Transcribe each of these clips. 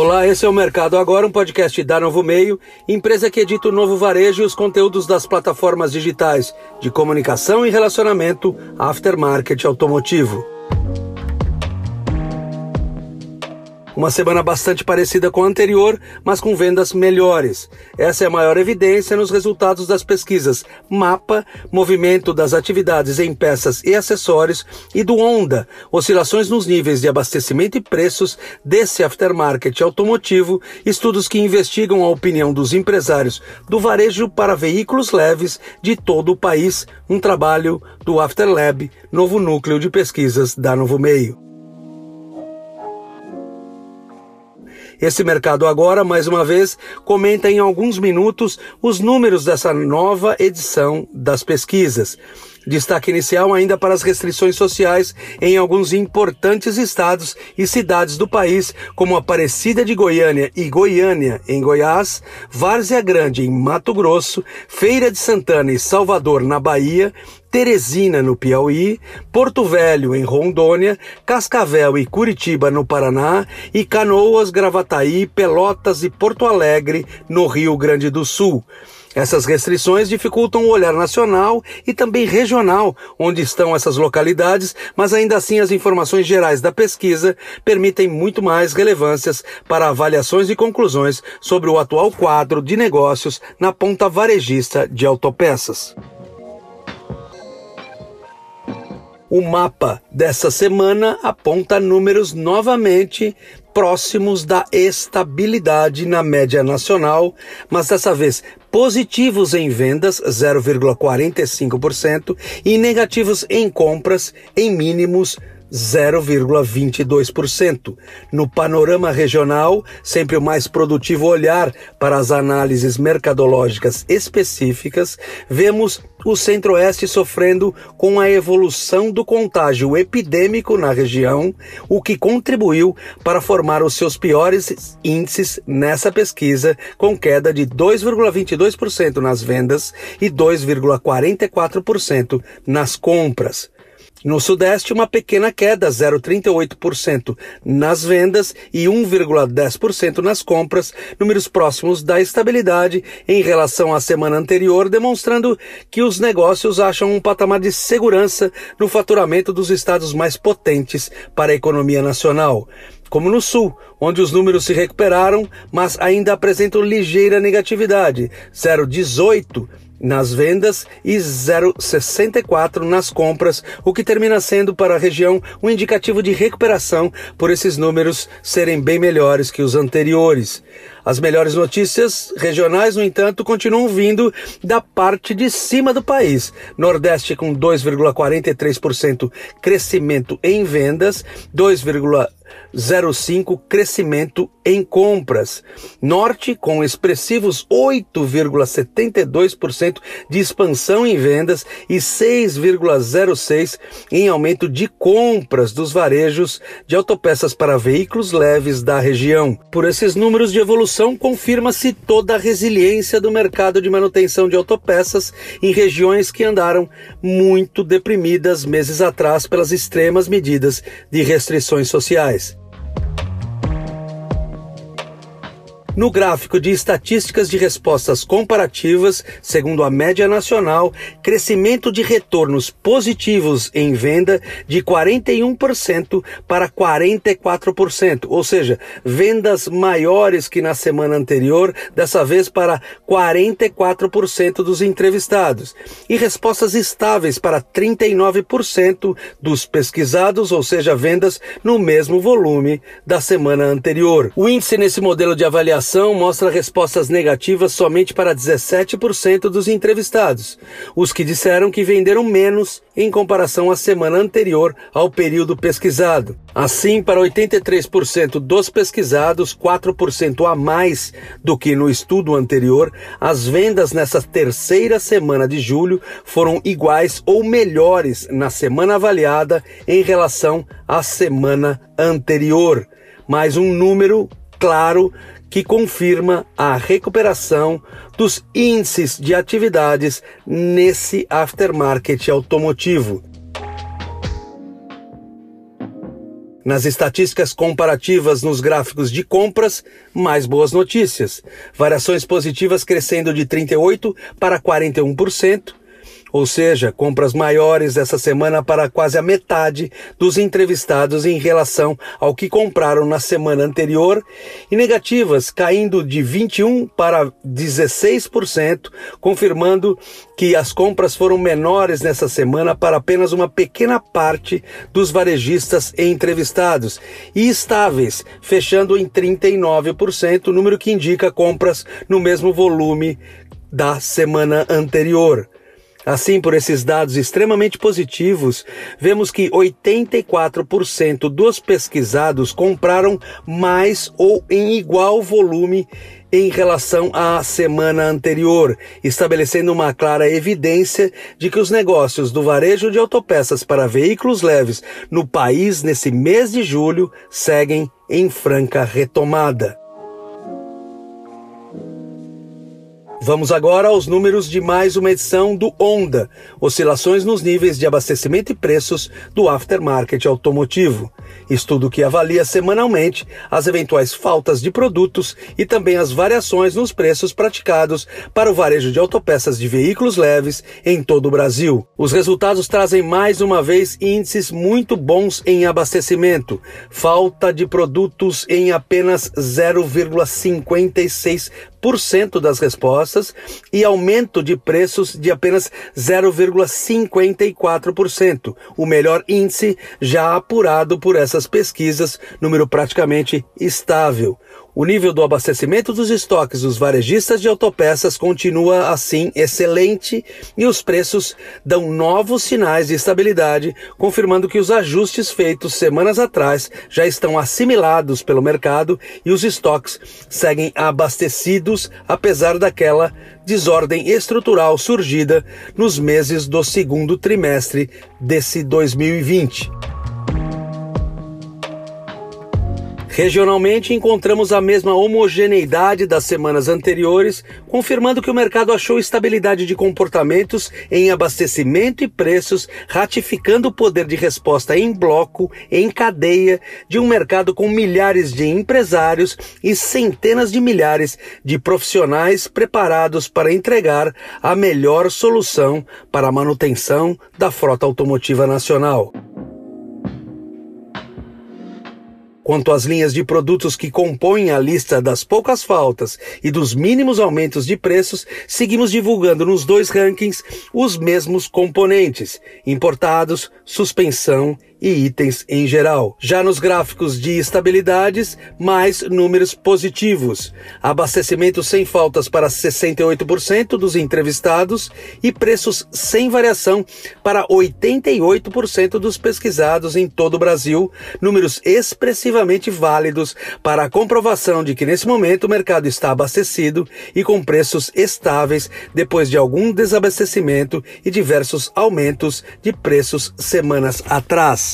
Olá, esse é o Mercado Agora, um podcast da Novo Meio, empresa que edita o novo varejo e os conteúdos das plataformas digitais de comunicação e relacionamento aftermarket automotivo. Uma semana bastante parecida com a anterior, mas com vendas melhores. Essa é a maior evidência nos resultados das pesquisas MAPA, movimento das atividades em peças e acessórios, e do Honda, oscilações nos níveis de abastecimento e preços desse aftermarket automotivo, estudos que investigam a opinião dos empresários do varejo para veículos leves de todo o país, um trabalho do Afterlab, novo núcleo de pesquisas da Novo Meio. Esse mercado agora, mais uma vez, comenta em alguns minutos os números dessa nova edição das pesquisas. Destaque inicial ainda para as restrições sociais em alguns importantes estados e cidades do país, como Aparecida de Goiânia e Goiânia, em Goiás, Várzea Grande, em Mato Grosso, Feira de Santana e Salvador, na Bahia, Teresina, no Piauí, Porto Velho, em Rondônia, Cascavel e Curitiba, no Paraná, e Canoas, Gravataí, Pelotas e Porto Alegre, no Rio Grande do Sul. Essas restrições dificultam o olhar nacional e também regional, onde estão essas localidades, mas ainda assim as informações gerais da pesquisa permitem muito mais relevâncias para avaliações e conclusões sobre o atual quadro de negócios na ponta varejista de autopeças. O mapa dessa semana aponta números novamente próximos da estabilidade na média nacional, mas dessa vez positivos em vendas, 0,45%, e negativos em compras, em mínimos 0,22%. No panorama regional, sempre o mais produtivo olhar para as análises mercadológicas específicas, vemos o Centro-Oeste sofrendo com a evolução do contágio epidêmico na região, o que contribuiu para formar os seus piores índices nessa pesquisa, com queda de 2,22% nas vendas e 2,44% nas compras. No Sudeste, uma pequena queda, 0,38% nas vendas e 1,10% nas compras, números próximos da estabilidade em relação à semana anterior, demonstrando que os negócios acham um patamar de segurança no faturamento dos estados mais potentes para a economia nacional. Como no Sul, onde os números se recuperaram, mas ainda apresentam ligeira negatividade, 0,18 nas vendas e 0,64 nas compras, o que termina sendo para a região um indicativo de recuperação por esses números serem bem melhores que os anteriores. As melhores notícias regionais, no entanto, continuam vindo da parte de cima do país. Nordeste com 2,43% crescimento em vendas, 2,05% crescimento em compras. Norte com expressivos 8,72% de expansão em vendas e 6,06% em aumento de compras dos varejos de autopeças para veículos leves da região. Por esses números de evolução, confirma-se toda a resiliência do mercado de manutenção de autopeças em regiões que andaram muito deprimidas meses atrás pelas extremas medidas de restrições sociais. No gráfico de estatísticas de respostas comparativas, segundo a média nacional, crescimento de retornos positivos em venda de 41% para 44%, ou seja, vendas maiores que na semana anterior, dessa vez para 44% dos entrevistados, e respostas estáveis para 39% dos pesquisados, ou seja, vendas no mesmo volume da semana anterior. O índice nesse modelo de avaliação mostra respostas negativas somente para 17% dos entrevistados, os que disseram que venderam menos em comparação à semana anterior ao período pesquisado. Assim, para 83% dos pesquisados, 4% a mais do que no estudo anterior, as vendas nessa terceira semana de julho foram iguais ou melhores na semana avaliada em relação à semana anterior. Mais um número claro que confirma a recuperação dos índices de atividades nesse aftermarket automotivo. Nas estatísticas comparativas nos gráficos de compras, mais boas notícias. Variações positivas crescendo de 38% para 41%, ou seja, compras maiores essa semana para quase a metade dos entrevistados em relação ao que compraram na semana anterior, e negativas caindo de 21 para 16%, confirmando que as compras foram menores nessa semana para apenas uma pequena parte dos varejistas entrevistados e estáveis, fechando em 39%, número que indica compras no mesmo volume da semana anterior. Assim, por esses dados extremamente positivos, vemos que 84% dos pesquisados compraram mais ou em igual volume em relação à semana anterior, estabelecendo uma clara evidência de que os negócios do varejo de autopeças para veículos leves no país nesse mês de julho seguem em franca retomada. Vamos agora aos números de mais uma edição do Onda, oscilações nos níveis de abastecimento e preços do aftermarket automotivo. Estudo que avalia semanalmente as eventuais faltas de produtos e também as variações nos preços praticados para o varejo de autopeças de veículos leves em todo o Brasil. Os resultados trazem mais uma vez índices muito bons em abastecimento, falta de produtos em apenas 0,56 cento das respostas e aumento de preços de apenas 0,54%, o melhor índice já apurado por essas pesquisas, número praticamente estável. O nível do abastecimento dos estoques dos varejistas de autopeças continua assim excelente e os preços dão novos sinais de estabilidade, confirmando que os ajustes feitos semanas atrás já estão assimilados pelo mercado e os estoques seguem abastecidos apesar daquela desordem estrutural surgida nos meses do segundo trimestre desse 2020. Regionalmente, encontramos a mesma homogeneidade das semanas anteriores, confirmando que o mercado achou estabilidade de comportamentos em abastecimento e preços, ratificando o poder de resposta em bloco, em cadeia, de um mercado com milhares de empresários e centenas de milhares de profissionais preparados para entregar a melhor solução para a manutenção da frota automotiva nacional. Quanto às linhas de produtos que compõem a lista das poucas faltas e dos mínimos aumentos de preços, seguimos divulgando nos dois rankings os mesmos componentes: importados, suspensão e itens em geral. Já nos gráficos de estabilidades, mais números positivos. Abastecimento sem faltas para 68% dos entrevistados e preços sem variação para 88% dos pesquisados em todo o Brasil, números expressivamente válidos para a comprovação de que nesse momento o mercado está abastecido e com preços estáveis depois de algum desabastecimento e diversos aumentos de preços semanas atrás.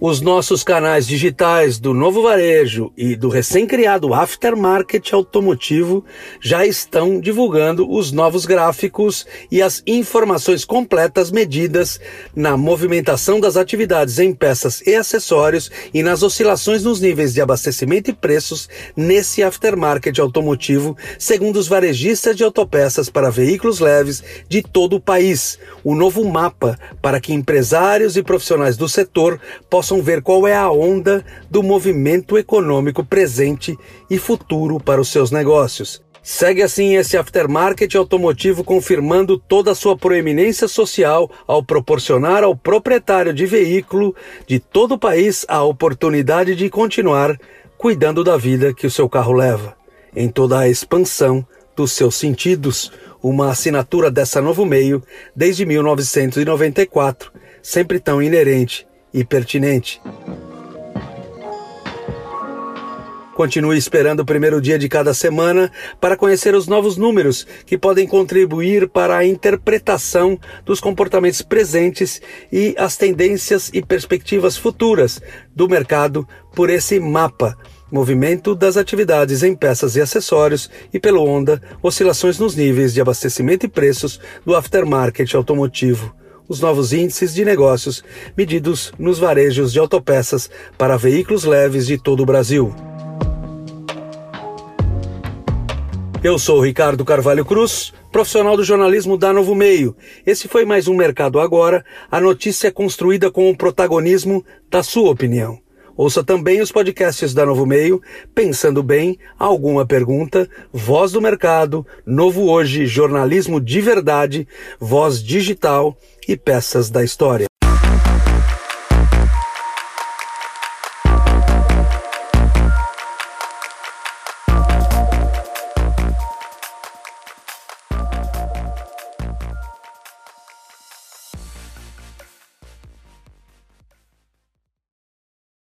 Os nossos canais digitais do Novo Varejo e do recém-criado Aftermarket Automotivo já estão divulgando os novos gráficos e as informações completas medidas na movimentação das atividades em peças e acessórios e nas oscilações nos níveis de abastecimento e preços nesse aftermarket automotivo, segundo os varejistas de autopeças para veículos leves de todo o país. O novo mapa para que empresários e profissionais do setor possam possam ver qual é a onda do movimento econômico presente e futuro para os seus negócios. Segue assim esse aftermarket automotivo confirmando toda a sua proeminência social ao proporcionar ao proprietário de veículo de todo o país a oportunidade de continuar cuidando da vida que o seu carro leva, em toda a expansão dos seus sentidos, uma assinatura dessa novo meio desde 1994, sempre tão inerente e pertinente. Continue esperando o primeiro dia de cada semana para conhecer os novos números que podem contribuir para a interpretação dos comportamentos presentes e as tendências e perspectivas futuras do mercado por esse mapa. Movimento das atividades em peças e acessórios e pelo Onda, oscilações nos níveis de abastecimento e preços do aftermarket automotivo os novos índices de negócios medidos nos varejos de autopeças para veículos leves de todo o Brasil. Eu sou Ricardo Carvalho Cruz, profissional do jornalismo da Novo Meio. Esse foi mais um Mercado Agora, a notícia construída com o protagonismo da sua opinião. Ouça também os podcasts da Novo Meio, Pensando Bem, Alguma Pergunta, Voz do Mercado, Novo Hoje, Jornalismo de Verdade, Voz Digital e Peças da História.